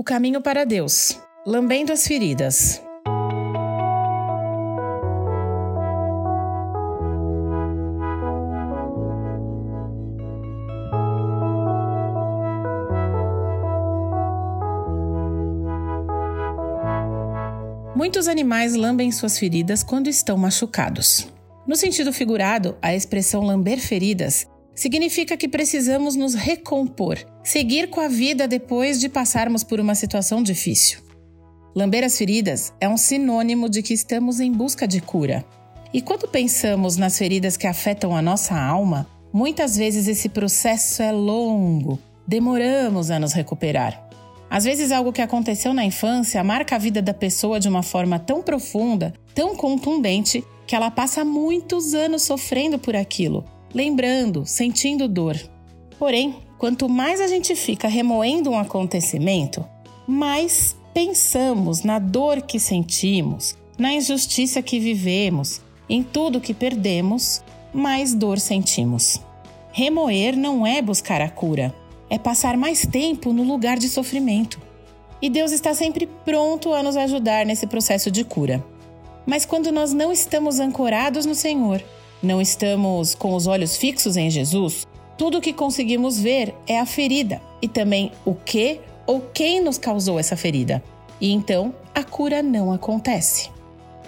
O caminho para Deus. Lambendo as feridas. Muitos animais lambem suas feridas quando estão machucados. No sentido figurado, a expressão lamber feridas significa que precisamos nos recompor, seguir com a vida depois de passarmos por uma situação difícil. Lamber as feridas é um sinônimo de que estamos em busca de cura. E quando pensamos nas feridas que afetam a nossa alma, muitas vezes esse processo é longo, demoramos a nos recuperar. Às vezes, algo que aconteceu na infância marca a vida da pessoa de uma forma tão profunda, tão contundente, que ela passa muitos anos sofrendo por aquilo, lembrando, sentindo dor. Porém, quanto mais a gente fica remoendo um acontecimento, mais pensamos na dor que sentimos, na injustiça que vivemos, em tudo que perdemos, mais dor sentimos. Remoer não é buscar a cura, é passar mais tempo no lugar de sofrimento. E Deus está sempre pronto a nos ajudar nesse processo de cura. Mas quando nós não estamos ancorados no Senhor, não estamos com os olhos fixos em Jesus, tudo o que conseguimos ver é a ferida e também o que ou quem nos causou essa ferida. E então a cura não acontece.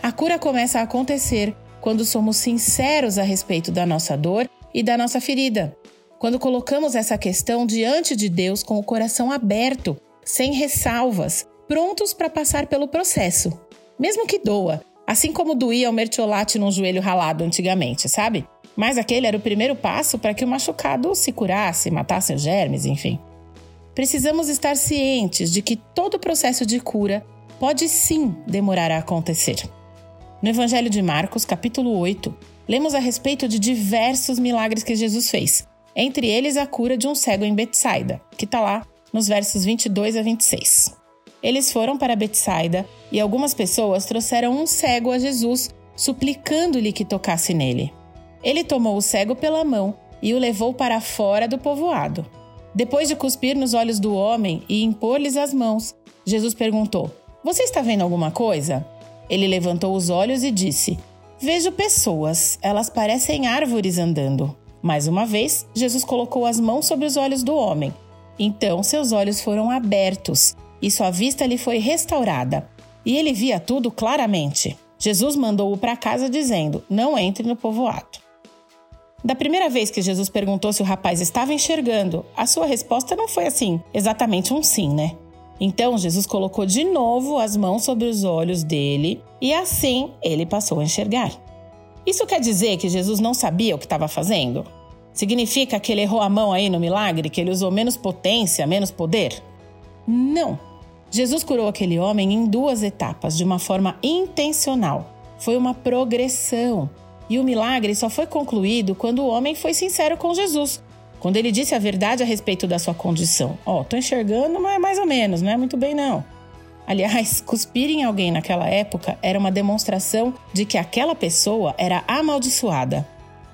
A cura começa a acontecer quando somos sinceros a respeito da nossa dor e da nossa ferida. Quando colocamos essa questão diante de Deus com o coração aberto, sem ressalvas, prontos para passar pelo processo. Mesmo que doa, assim como doía o mertiolate num joelho ralado antigamente, sabe? Mas aquele era o primeiro passo para que o machucado se curasse, matasse os germes, enfim. Precisamos estar cientes de que todo processo de cura pode sim demorar a acontecer. No Evangelho de Marcos, capítulo 8, lemos a respeito de diversos milagres que Jesus fez, entre eles a cura de um cego em Betsaida, que está lá nos versos 22 a 26. Eles foram para Betsaida e algumas pessoas trouxeram um cego a Jesus, suplicando-lhe que tocasse nele. Ele tomou o cego pela mão e o levou para fora do povoado. Depois de cuspir nos olhos do homem e impor-lhes as mãos, Jesus perguntou: Você está vendo alguma coisa? Ele levantou os olhos e disse: Vejo pessoas, elas parecem árvores andando. Mais uma vez, Jesus colocou as mãos sobre os olhos do homem. Então seus olhos foram abertos e sua vista lhe foi restaurada. E ele via tudo claramente. Jesus mandou-o para casa dizendo: Não entre no povoado. Da primeira vez que Jesus perguntou se o rapaz estava enxergando, a sua resposta não foi assim, exatamente um sim, né? Então Jesus colocou de novo as mãos sobre os olhos dele e assim ele passou a enxergar. Isso quer dizer que Jesus não sabia o que estava fazendo? Significa que ele errou a mão aí no milagre, que ele usou menos potência, menos poder? Não. Jesus curou aquele homem em duas etapas, de uma forma intencional. Foi uma progressão. E o milagre só foi concluído quando o homem foi sincero com Jesus, quando ele disse a verdade a respeito da sua condição. Ó, oh, tô enxergando, mas é mais ou menos, não é muito bem não. Aliás, cuspir em alguém naquela época era uma demonstração de que aquela pessoa era amaldiçoada.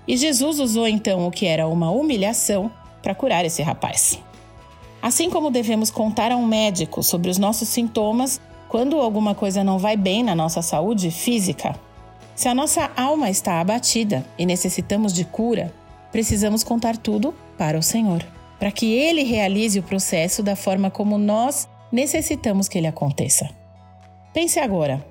E Jesus usou então o que era uma humilhação para curar esse rapaz. Assim como devemos contar a um médico sobre os nossos sintomas quando alguma coisa não vai bem na nossa saúde física. Se a nossa alma está abatida e necessitamos de cura, precisamos contar tudo para o Senhor, para que Ele realize o processo da forma como nós necessitamos que ele aconteça. Pense agora: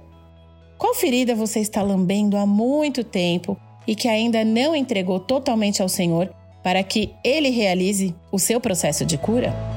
qual ferida você está lambendo há muito tempo e que ainda não entregou totalmente ao Senhor para que ele realize o seu processo de cura?